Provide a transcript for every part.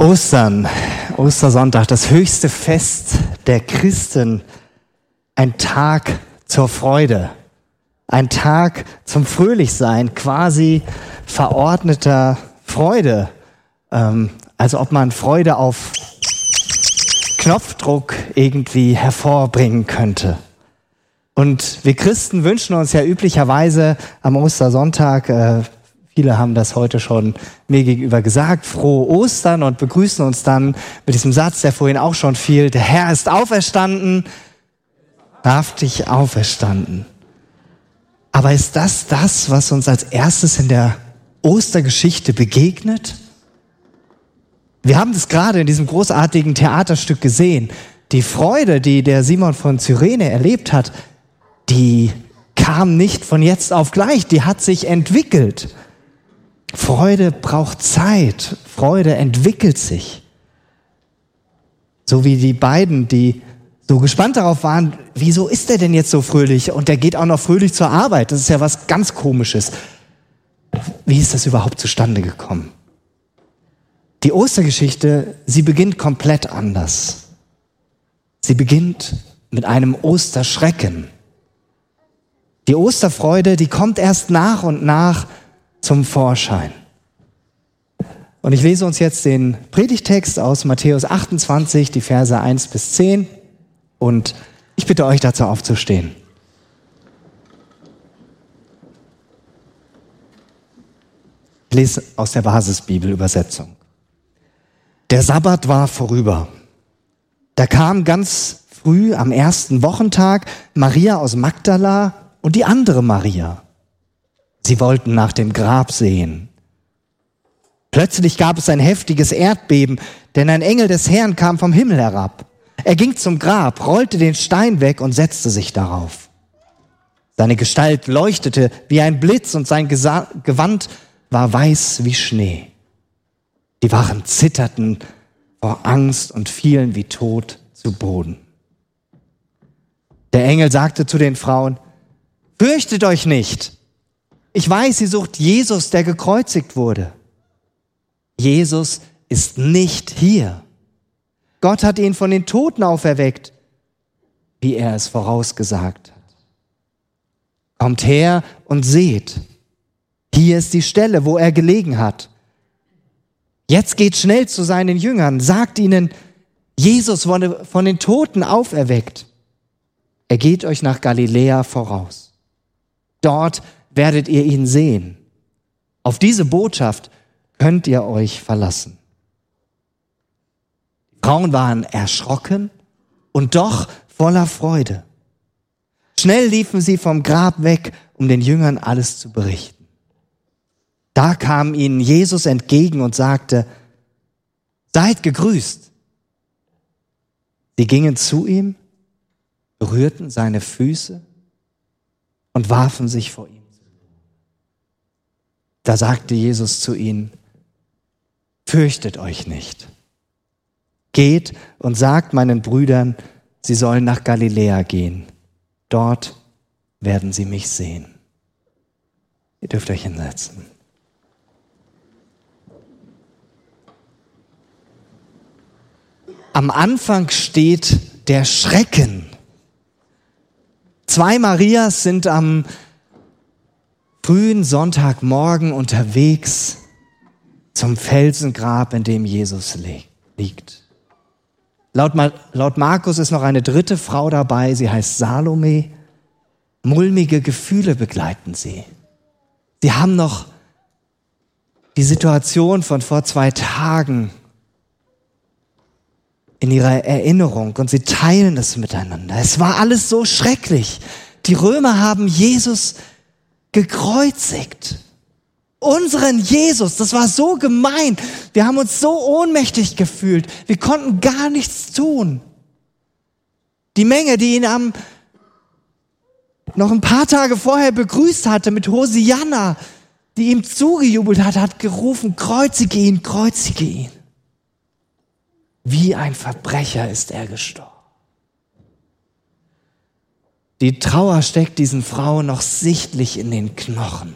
Ostern, Ostersonntag, das höchste Fest der Christen, ein Tag zur Freude, ein Tag zum Fröhlichsein, quasi verordneter Freude, ähm, als ob man Freude auf Knopfdruck irgendwie hervorbringen könnte. Und wir Christen wünschen uns ja üblicherweise am Ostersonntag, äh, viele haben das heute schon mir gegenüber gesagt, frohe Ostern und begrüßen uns dann mit diesem Satz, der vorhin auch schon fiel, der Herr ist auferstanden, wahrhaftig auferstanden. Aber ist das das, was uns als erstes in der Ostergeschichte begegnet? Wir haben das gerade in diesem großartigen Theaterstück gesehen. Die Freude, die der Simon von Cyrene erlebt hat, die kam nicht von jetzt auf gleich, die hat sich entwickelt. Freude braucht Zeit, Freude entwickelt sich. So wie die beiden, die so gespannt darauf waren, wieso ist er denn jetzt so fröhlich und der geht auch noch fröhlich zur Arbeit. Das ist ja was ganz Komisches. Wie ist das überhaupt zustande gekommen? Die Ostergeschichte, sie beginnt komplett anders. Sie beginnt mit einem Osterschrecken. Die Osterfreude, die kommt erst nach und nach zum Vorschein. Und ich lese uns jetzt den Predigtext aus Matthäus 28, die Verse 1 bis 10. Und ich bitte euch dazu aufzustehen. Ich lese aus der Basisbibelübersetzung. Der Sabbat war vorüber. Da kam ganz früh am ersten Wochentag Maria aus Magdala und die andere Maria. Sie wollten nach dem Grab sehen. Plötzlich gab es ein heftiges Erdbeben, denn ein Engel des Herrn kam vom Himmel herab. Er ging zum Grab, rollte den Stein weg und setzte sich darauf. Seine Gestalt leuchtete wie ein Blitz und sein Gesa Gewand war weiß wie Schnee. Die Wachen zitterten vor Angst und fielen wie tot zu Boden. Der Engel sagte zu den Frauen, Fürchtet euch nicht. Ich weiß, sie sucht Jesus, der gekreuzigt wurde. Jesus ist nicht hier. Gott hat ihn von den Toten auferweckt, wie er es vorausgesagt hat. Kommt her und seht. Hier ist die Stelle, wo er gelegen hat. Jetzt geht schnell zu seinen Jüngern, sagt ihnen, Jesus wurde von den Toten auferweckt. Er geht euch nach Galiläa voraus. Dort werdet ihr ihn sehen. Auf diese Botschaft könnt ihr euch verlassen. Die Frauen waren erschrocken und doch voller Freude. Schnell liefen sie vom Grab weg, um den Jüngern alles zu berichten. Da kam ihnen Jesus entgegen und sagte, Seid gegrüßt. Sie gingen zu ihm, berührten seine Füße und warfen sich vor ihm. Da sagte Jesus zu ihnen, fürchtet euch nicht. Geht und sagt meinen Brüdern, sie sollen nach Galiläa gehen. Dort werden sie mich sehen. Ihr dürft euch hinsetzen. Am Anfang steht der Schrecken Zwei Marias sind am frühen Sonntagmorgen unterwegs zum Felsengrab, in dem Jesus liegt. Laut, laut Markus ist noch eine dritte Frau dabei, sie heißt Salome. Mulmige Gefühle begleiten sie. Sie haben noch die Situation von vor zwei Tagen in ihrer Erinnerung und sie teilen es miteinander. Es war alles so schrecklich. Die Römer haben Jesus gekreuzigt. Unseren Jesus, das war so gemein. Wir haben uns so ohnmächtig gefühlt. Wir konnten gar nichts tun. Die Menge, die ihn am noch ein paar Tage vorher begrüßt hatte mit Hosianna, die ihm zugejubelt hat, hat gerufen, kreuzige ihn, kreuzige ihn. Wie ein Verbrecher ist er gestorben. Die Trauer steckt diesen Frauen noch sichtlich in den Knochen.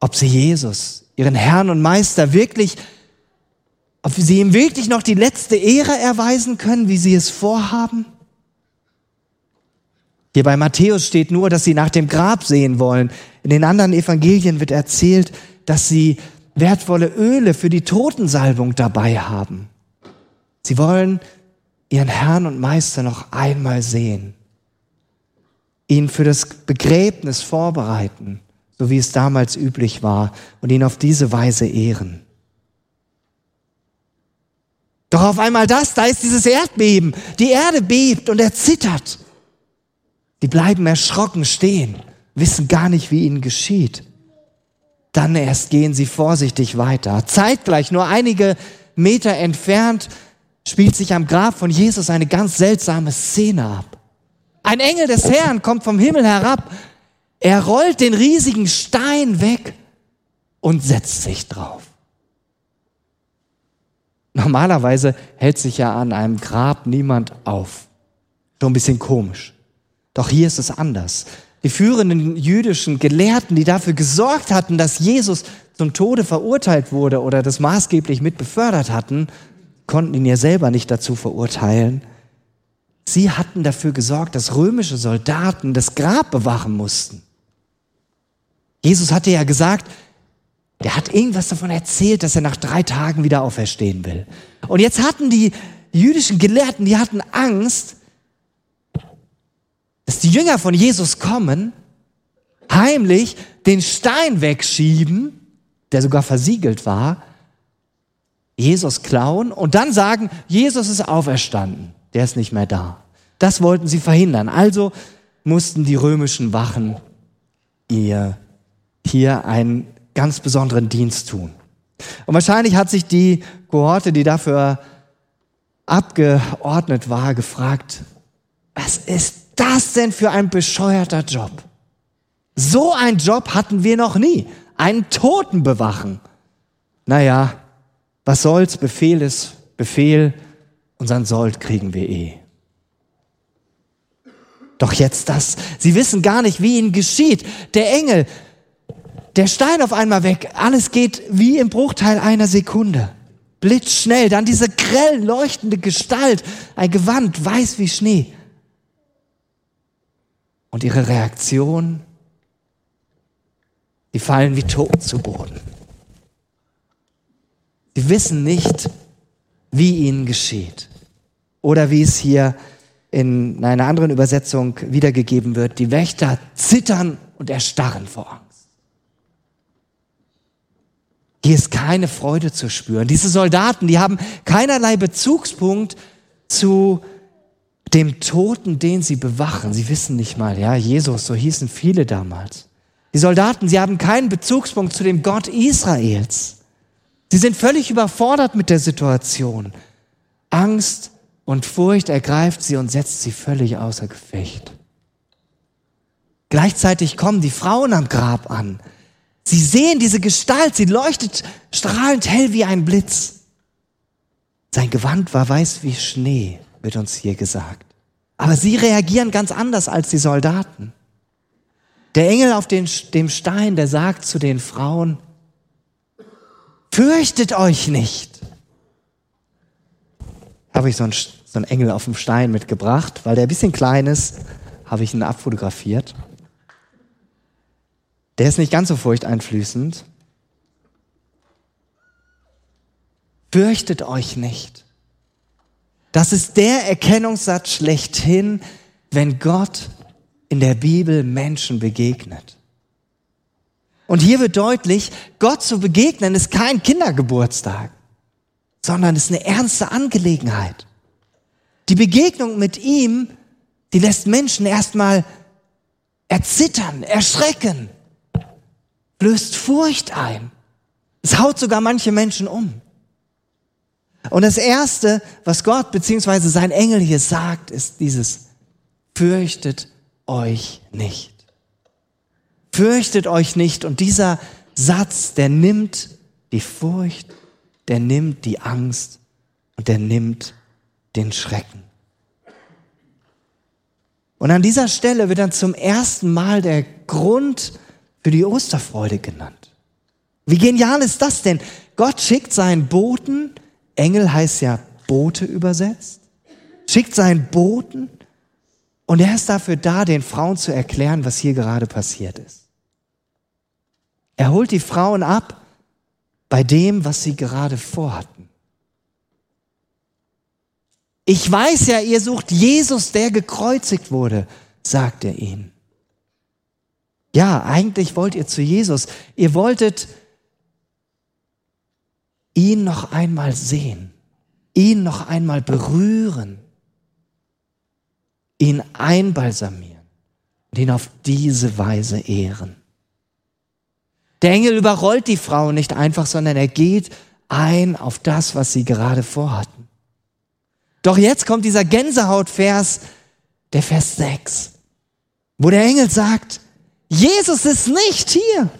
Ob sie Jesus ihren Herrn und Meister wirklich, ob sie ihm wirklich noch die letzte Ehre erweisen können, wie sie es vorhaben? Hier bei Matthäus steht nur, dass sie nach dem Grab sehen wollen. In den anderen Evangelien wird erzählt, dass sie wertvolle Öle für die Totensalbung dabei haben. Sie wollen ihren Herrn und Meister noch einmal sehen, ihn für das Begräbnis vorbereiten, so wie es damals üblich war, und ihn auf diese Weise ehren. Doch auf einmal das, da ist dieses Erdbeben. Die Erde bebt und er zittert. Die bleiben erschrocken stehen, wissen gar nicht, wie ihnen geschieht. Dann erst gehen sie vorsichtig weiter. Zeitgleich, nur einige Meter entfernt, spielt sich am Grab von Jesus eine ganz seltsame Szene ab. Ein Engel des Herrn kommt vom Himmel herab. Er rollt den riesigen Stein weg und setzt sich drauf. Normalerweise hält sich ja an einem Grab niemand auf. Schon ein bisschen komisch. Doch hier ist es anders. Die führenden jüdischen Gelehrten, die dafür gesorgt hatten, dass Jesus zum Tode verurteilt wurde oder das maßgeblich mit befördert hatten, konnten ihn ja selber nicht dazu verurteilen. Sie hatten dafür gesorgt, dass römische Soldaten das Grab bewachen mussten. Jesus hatte ja gesagt, der hat irgendwas davon erzählt, dass er nach drei Tagen wieder auferstehen will. Und jetzt hatten die jüdischen Gelehrten, die hatten Angst, dass die Jünger von Jesus kommen, heimlich den Stein wegschieben, der sogar versiegelt war, Jesus klauen und dann sagen, Jesus ist auferstanden, der ist nicht mehr da. Das wollten sie verhindern. Also mussten die römischen Wachen ihr hier einen ganz besonderen Dienst tun. Und wahrscheinlich hat sich die Kohorte, die dafür abgeordnet war, gefragt, was ist das denn für ein bescheuerter Job? So ein Job hatten wir noch nie. Einen Toten bewachen. Naja, was soll's? Befehl ist Befehl. Unseren Sold kriegen wir eh. Doch jetzt das. Sie wissen gar nicht, wie ihnen geschieht. Der Engel, der Stein auf einmal weg. Alles geht wie im Bruchteil einer Sekunde. Blitzschnell. Dann diese grell leuchtende Gestalt. Ein Gewand, weiß wie Schnee. Und ihre Reaktion, die fallen wie tot zu Boden. Sie wissen nicht, wie ihnen geschieht. Oder wie es hier in einer anderen Übersetzung wiedergegeben wird, die Wächter zittern und erstarren vor Angst. Hier ist keine Freude zu spüren. Diese Soldaten, die haben keinerlei Bezugspunkt zu dem Toten, den sie bewachen. Sie wissen nicht mal, ja, Jesus, so hießen viele damals. Die Soldaten, sie haben keinen Bezugspunkt zu dem Gott Israels. Sie sind völlig überfordert mit der Situation. Angst und Furcht ergreift sie und setzt sie völlig außer Gefecht. Gleichzeitig kommen die Frauen am Grab an. Sie sehen diese Gestalt, sie leuchtet strahlend hell wie ein Blitz. Sein Gewand war weiß wie Schnee wird uns hier gesagt. Aber sie reagieren ganz anders als die Soldaten. Der Engel auf den, dem Stein, der sagt zu den Frauen, fürchtet euch nicht. Habe ich so einen, so einen Engel auf dem Stein mitgebracht, weil der ein bisschen klein ist, habe ich ihn abfotografiert. Der ist nicht ganz so furchteinflößend. Fürchtet euch nicht. Das ist der Erkennungssatz schlechthin, wenn Gott in der Bibel Menschen begegnet. Und hier wird deutlich, Gott zu begegnen ist kein Kindergeburtstag, sondern ist eine ernste Angelegenheit. Die Begegnung mit ihm, die lässt Menschen erstmal erzittern, erschrecken, löst Furcht ein. Es haut sogar manche Menschen um. Und das Erste, was Gott beziehungsweise sein Engel hier sagt, ist dieses, fürchtet euch nicht. Fürchtet euch nicht. Und dieser Satz, der nimmt die Furcht, der nimmt die Angst und der nimmt den Schrecken. Und an dieser Stelle wird dann zum ersten Mal der Grund für die Osterfreude genannt. Wie genial ist das denn? Gott schickt seinen Boten, Engel heißt ja Bote übersetzt, schickt seinen Boten und er ist dafür da, den Frauen zu erklären, was hier gerade passiert ist. Er holt die Frauen ab bei dem, was sie gerade vorhatten. Ich weiß ja, ihr sucht Jesus, der gekreuzigt wurde, sagt er ihnen. Ja, eigentlich wollt ihr zu Jesus. Ihr wolltet ihn noch einmal sehen, ihn noch einmal berühren, ihn einbalsamieren und ihn auf diese Weise ehren. Der Engel überrollt die Frau nicht einfach, sondern er geht ein auf das, was sie gerade vorhatten. Doch jetzt kommt dieser Gänsehautvers, der Vers 6, wo der Engel sagt, Jesus ist nicht hier.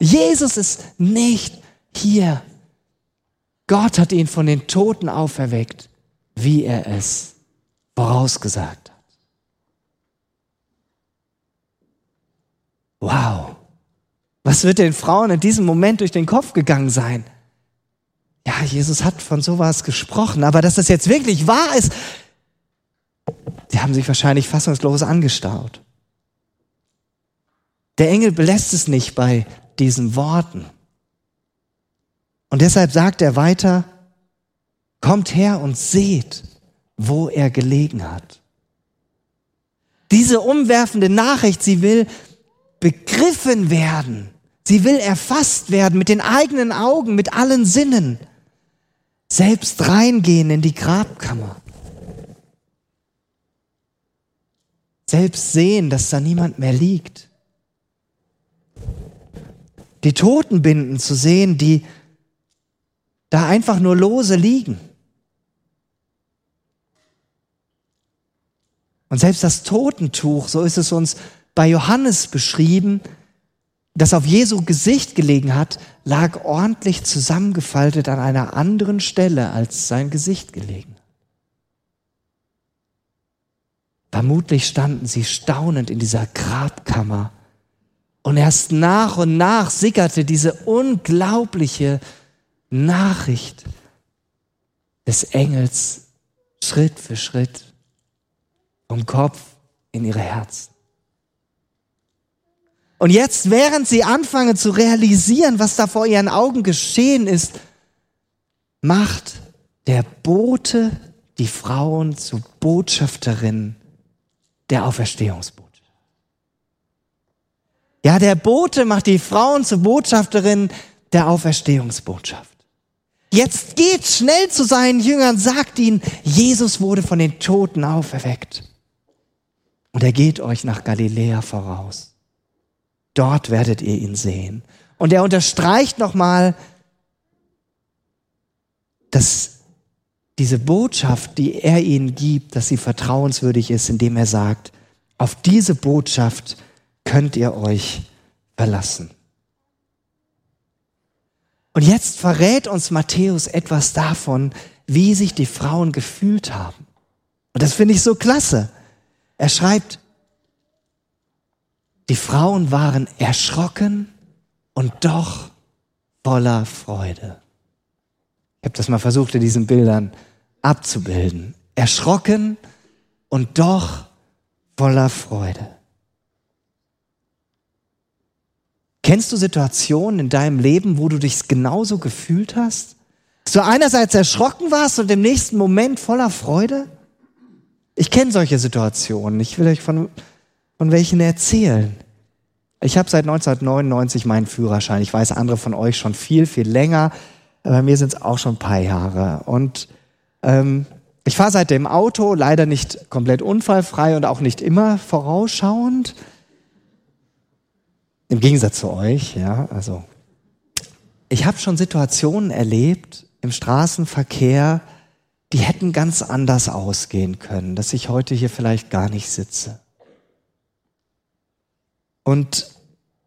Jesus ist nicht hier. Gott hat ihn von den Toten auferweckt, wie er es vorausgesagt hat. Wow. Was wird den Frauen in diesem Moment durch den Kopf gegangen sein? Ja, Jesus hat von sowas gesprochen, aber dass das jetzt wirklich wahr ist, sie haben sich wahrscheinlich fassungslos angestaut. Der Engel belässt es nicht bei diesen Worten. Und deshalb sagt er weiter, kommt her und seht, wo er gelegen hat. Diese umwerfende Nachricht, sie will begriffen werden. Sie will erfasst werden mit den eigenen Augen, mit allen Sinnen. Selbst reingehen in die Grabkammer. Selbst sehen, dass da niemand mehr liegt. Die Totenbinden zu sehen, die da einfach nur lose liegen. Und selbst das Totentuch, so ist es uns bei Johannes beschrieben, das auf Jesu Gesicht gelegen hat, lag ordentlich zusammengefaltet an einer anderen Stelle als sein Gesicht gelegen. Vermutlich standen sie staunend in dieser Grabkammer und erst nach und nach sickerte diese unglaubliche Nachricht des Engels Schritt für Schritt vom Kopf in ihre Herzen. Und jetzt, während sie anfangen zu realisieren, was da vor ihren Augen geschehen ist, macht der Bote die Frauen zu Botschafterinnen der Auferstehungsbotschaft. Ja, der Bote macht die Frauen zu Botschafterinnen der Auferstehungsbotschaft. Jetzt geht schnell zu seinen Jüngern, sagt ihnen, Jesus wurde von den Toten auferweckt. Und er geht euch nach Galiläa voraus. Dort werdet ihr ihn sehen. Und er unterstreicht nochmal, dass diese Botschaft, die er ihnen gibt, dass sie vertrauenswürdig ist, indem er sagt, auf diese Botschaft könnt ihr euch verlassen. Und jetzt verrät uns Matthäus etwas davon, wie sich die Frauen gefühlt haben. Und das finde ich so klasse. Er schreibt, die Frauen waren erschrocken und doch voller Freude. Ich habe das mal versucht, in diesen Bildern abzubilden. Erschrocken und doch voller Freude. Kennst du Situationen in deinem Leben, wo du dich genauso gefühlt hast? Dass du einerseits erschrocken warst und im nächsten Moment voller Freude? Ich kenne solche Situationen. Ich will euch von, von welchen erzählen. Ich habe seit 1999 meinen Führerschein. Ich weiß, andere von euch schon viel, viel länger. Bei mir sind es auch schon ein paar Jahre. Und ähm, ich fahre seitdem Auto, leider nicht komplett unfallfrei und auch nicht immer vorausschauend. Im Gegensatz zu euch, ja. Also ich habe schon Situationen erlebt im Straßenverkehr, die hätten ganz anders ausgehen können, dass ich heute hier vielleicht gar nicht sitze. Und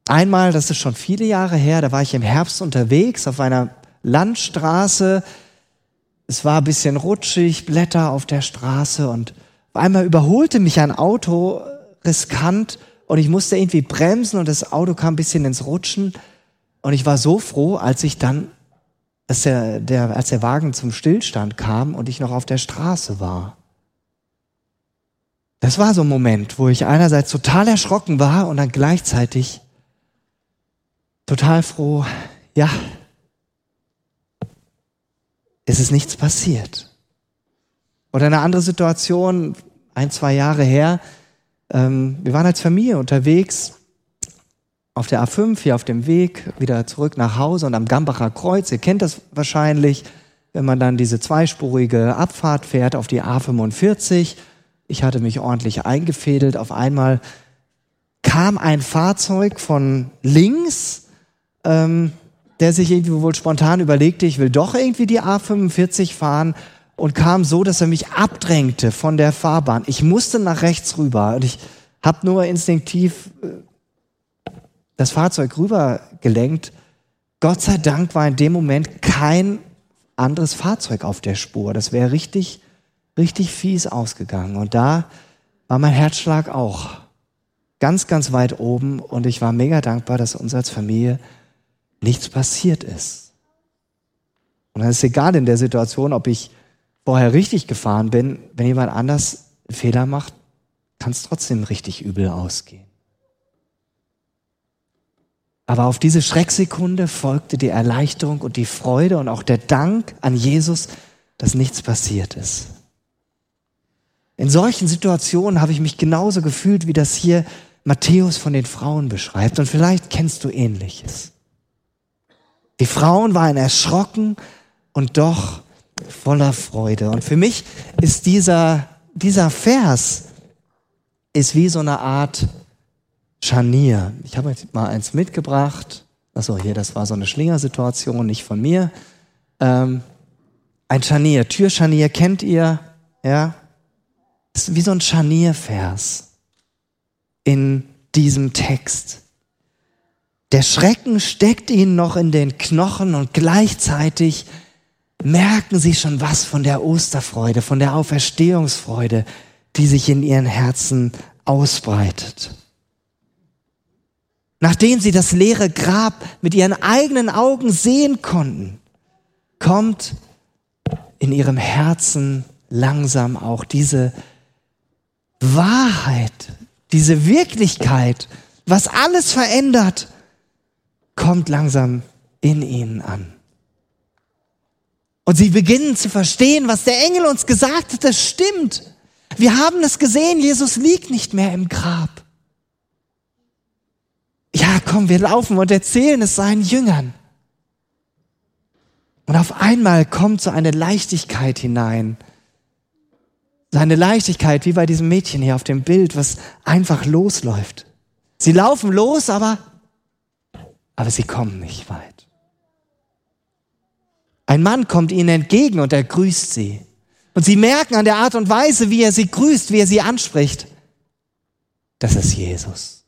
einmal, das ist schon viele Jahre her, da war ich im Herbst unterwegs auf einer Landstraße. Es war ein bisschen rutschig, Blätter auf der Straße und einmal überholte mich ein Auto riskant und ich musste irgendwie bremsen und das Auto kam ein bisschen ins Rutschen Und ich war so froh, als ich dann, als der, der, als der Wagen zum Stillstand kam und ich noch auf der Straße war. Das war so ein Moment, wo ich einerseits total erschrocken war und dann gleichzeitig total froh, ja, es ist nichts passiert. Oder eine andere Situation, ein, zwei Jahre her, ähm, wir waren als Familie unterwegs auf der A5 hier auf dem Weg wieder zurück nach Hause und am Gambacher Kreuz, ihr kennt das wahrscheinlich, wenn man dann diese zweispurige Abfahrt fährt auf die A45. Ich hatte mich ordentlich eingefädelt. Auf einmal kam ein Fahrzeug von links, ähm, der sich irgendwie wohl spontan überlegte, ich will doch irgendwie die A45 fahren und kam so, dass er mich abdrängte von der Fahrbahn. Ich musste nach rechts rüber und ich habe nur instinktiv äh, das Fahrzeug rübergelenkt. Gott sei Dank war in dem Moment kein anderes Fahrzeug auf der Spur. Das wäre richtig, richtig fies ausgegangen. Und da war mein Herzschlag auch ganz, ganz weit oben und ich war mega dankbar, dass uns als Familie nichts passiert ist. Und dann ist egal in der Situation, ob ich vorher richtig gefahren bin, wenn jemand anders einen Fehler macht, kann es trotzdem richtig übel ausgehen. Aber auf diese Schrecksekunde folgte die Erleichterung und die Freude und auch der Dank an Jesus, dass nichts passiert ist. In solchen Situationen habe ich mich genauso gefühlt, wie das hier Matthäus von den Frauen beschreibt. Und vielleicht kennst du ähnliches. Die Frauen waren erschrocken und doch voller Freude. Und für mich ist dieser, dieser Vers ist wie so eine Art Scharnier. Ich habe jetzt mal eins mitgebracht. Achso, hier, das war so eine Schlingersituation, nicht von mir. Ähm, ein Scharnier, Türscharnier kennt ihr, ja? Das ist wie so ein Scharniervers in diesem Text. Der Schrecken steckt ihnen noch in den Knochen und gleichzeitig merken sie schon was von der Osterfreude, von der Auferstehungsfreude, die sich in ihren Herzen ausbreitet. Nachdem sie das leere Grab mit ihren eigenen Augen sehen konnten, kommt in ihrem Herzen langsam auch diese Wahrheit, diese Wirklichkeit, was alles verändert, kommt langsam in ihnen an. Und sie beginnen zu verstehen, was der Engel uns gesagt hat, das stimmt. Wir haben es gesehen, Jesus liegt nicht mehr im Grab ja, komm, wir laufen und erzählen es seinen Jüngern. Und auf einmal kommt so eine Leichtigkeit hinein. Seine Leichtigkeit, wie bei diesem Mädchen hier auf dem Bild, was einfach losläuft. Sie laufen los, aber, aber sie kommen nicht weit. Ein Mann kommt ihnen entgegen und er grüßt sie. Und sie merken an der Art und Weise, wie er sie grüßt, wie er sie anspricht, das ist Jesus.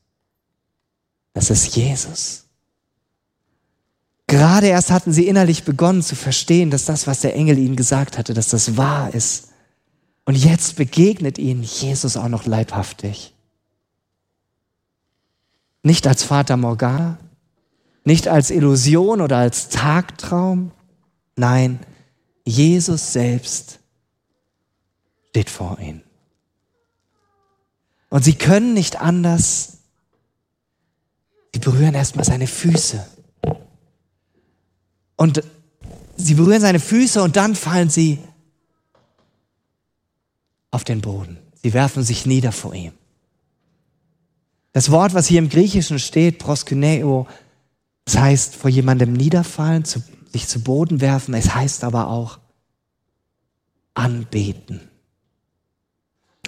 Das ist Jesus. Gerade erst hatten sie innerlich begonnen zu verstehen, dass das, was der Engel ihnen gesagt hatte, dass das wahr ist. Und jetzt begegnet ihnen Jesus auch noch leibhaftig. Nicht als Vater Morgana, nicht als Illusion oder als Tagtraum. Nein, Jesus selbst steht vor ihnen. Und sie können nicht anders, Sie berühren erstmal seine Füße. Und sie berühren seine Füße und dann fallen sie auf den Boden. Sie werfen sich nieder vor ihm. Das Wort, was hier im Griechischen steht, proskyneo, das heißt vor jemandem niederfallen, zu, sich zu Boden werfen. Es heißt aber auch anbeten.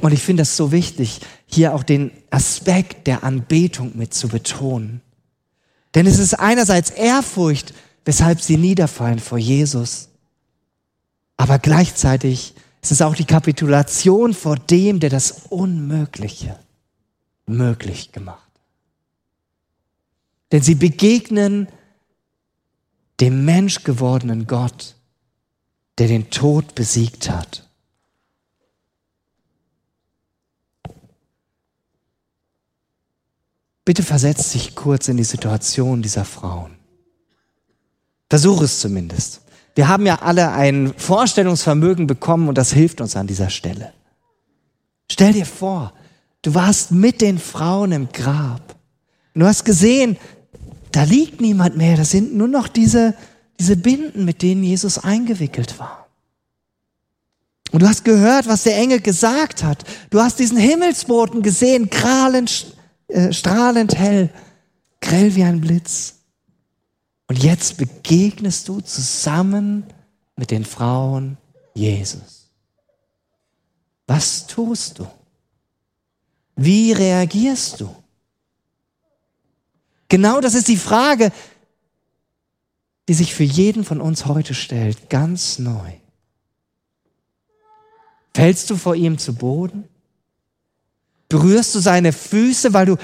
Und ich finde das so wichtig, hier auch den Aspekt der Anbetung mit zu betonen. Denn es ist einerseits Ehrfurcht, weshalb sie niederfallen vor Jesus. Aber gleichzeitig ist es auch die Kapitulation vor dem, der das Unmögliche möglich gemacht. Denn sie begegnen dem menschgewordenen Gott, der den Tod besiegt hat. Bitte versetzt dich kurz in die Situation dieser Frauen. Versuch es zumindest. Wir haben ja alle ein Vorstellungsvermögen bekommen und das hilft uns an dieser Stelle. Stell dir vor, du warst mit den Frauen im Grab. Und du hast gesehen, da liegt niemand mehr. Das sind nur noch diese, diese Binden, mit denen Jesus eingewickelt war. Und du hast gehört, was der Engel gesagt hat. Du hast diesen Himmelsboten gesehen, strahlend, äh, strahlend hell, grell wie ein Blitz. Und jetzt begegnest du zusammen mit den Frauen Jesus. Was tust du? Wie reagierst du? Genau das ist die Frage, die sich für jeden von uns heute stellt, ganz neu. Fällst du vor ihm zu Boden? Berührst du seine Füße, weil du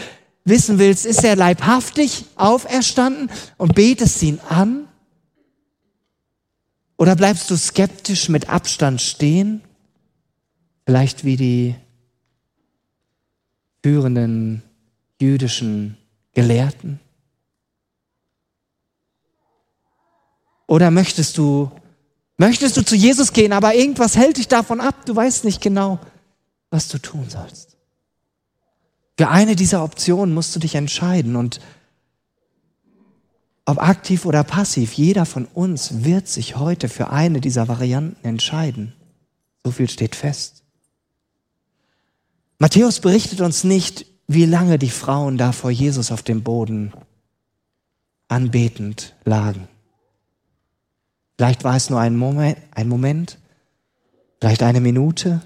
wissen willst, ist er leibhaftig auferstanden und betest ihn an? Oder bleibst du skeptisch mit Abstand stehen? Vielleicht wie die führenden jüdischen Gelehrten? Oder möchtest du, möchtest du zu Jesus gehen, aber irgendwas hält dich davon ab, du weißt nicht genau, was du tun sollst? Für eine dieser Optionen musst du dich entscheiden und ob aktiv oder passiv, jeder von uns wird sich heute für eine dieser Varianten entscheiden. So viel steht fest. Matthäus berichtet uns nicht, wie lange die Frauen da vor Jesus auf dem Boden anbetend lagen. Vielleicht war es nur ein Moment, ein Moment, vielleicht eine Minute.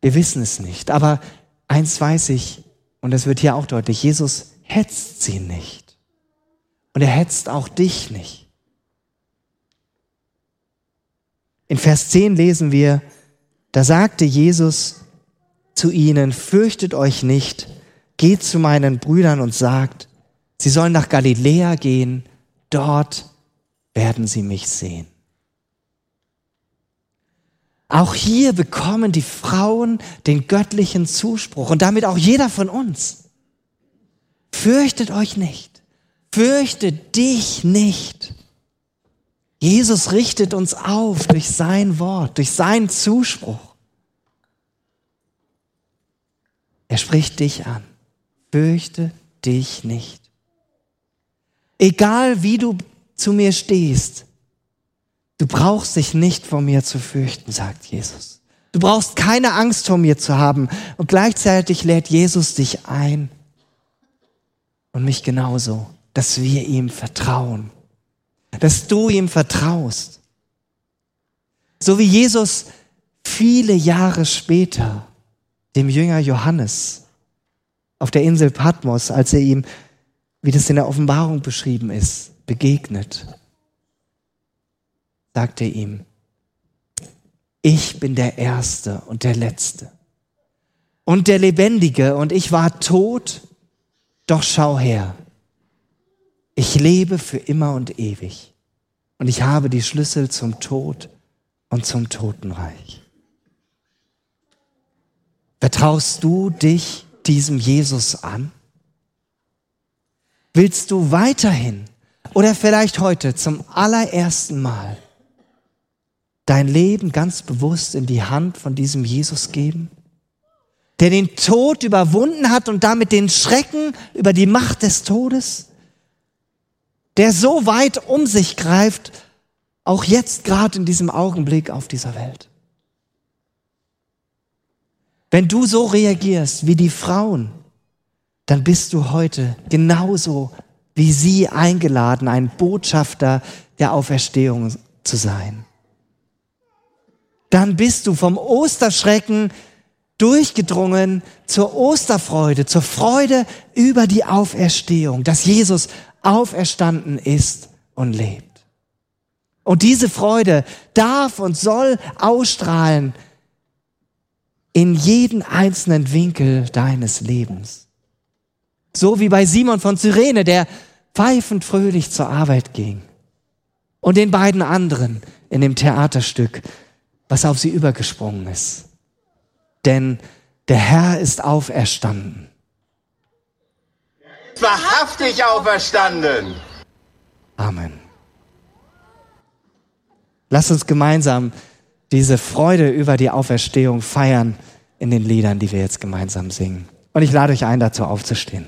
Wir wissen es nicht. Aber eins weiß ich, und das wird hier auch deutlich, Jesus hetzt sie nicht. Und er hetzt auch dich nicht. In Vers 10 lesen wir, da sagte Jesus zu ihnen, fürchtet euch nicht, geht zu meinen Brüdern und sagt, sie sollen nach Galiläa gehen, dort werden sie mich sehen. Auch hier bekommen die Frauen den göttlichen Zuspruch und damit auch jeder von uns. Fürchtet euch nicht. Fürchte dich nicht. Jesus richtet uns auf durch sein Wort, durch seinen Zuspruch. Er spricht dich an. Fürchte dich nicht. Egal wie du zu mir stehst, du brauchst dich nicht vor mir zu fürchten, sagt Jesus. Du brauchst keine Angst vor mir zu haben. Und gleichzeitig lädt Jesus dich ein und mich genauso, dass wir ihm vertrauen, dass du ihm vertraust. So wie Jesus viele Jahre später dem Jünger Johannes auf der Insel Patmos, als er ihm, wie das in der Offenbarung beschrieben ist, begegnet, sagt er ihm, ich bin der Erste und der Letzte und der Lebendige und ich war tot, doch schau her, ich lebe für immer und ewig und ich habe die Schlüssel zum Tod und zum Totenreich. Vertraust du dich diesem Jesus an? Willst du weiterhin oder vielleicht heute zum allerersten Mal dein Leben ganz bewusst in die Hand von diesem Jesus geben? Der den Tod überwunden hat und damit den Schrecken über die Macht des Todes? Der so weit um sich greift, auch jetzt gerade in diesem Augenblick auf dieser Welt. Wenn du so reagierst wie die Frauen, dann bist du heute genauso wie sie eingeladen, ein Botschafter der Auferstehung zu sein. Dann bist du vom Osterschrecken durchgedrungen zur Osterfreude, zur Freude über die Auferstehung, dass Jesus auferstanden ist und lebt. Und diese Freude darf und soll ausstrahlen in jeden einzelnen Winkel deines Lebens. So wie bei Simon von Cyrene, der pfeifend fröhlich zur Arbeit ging. Und den beiden anderen in dem Theaterstück, was auf sie übergesprungen ist. Denn der Herr ist auferstanden. Wahrhaftig auferstanden. Amen. Lasst uns gemeinsam diese Freude über die Auferstehung feiern in den Liedern, die wir jetzt gemeinsam singen. Und ich lade euch ein, dazu aufzustehen.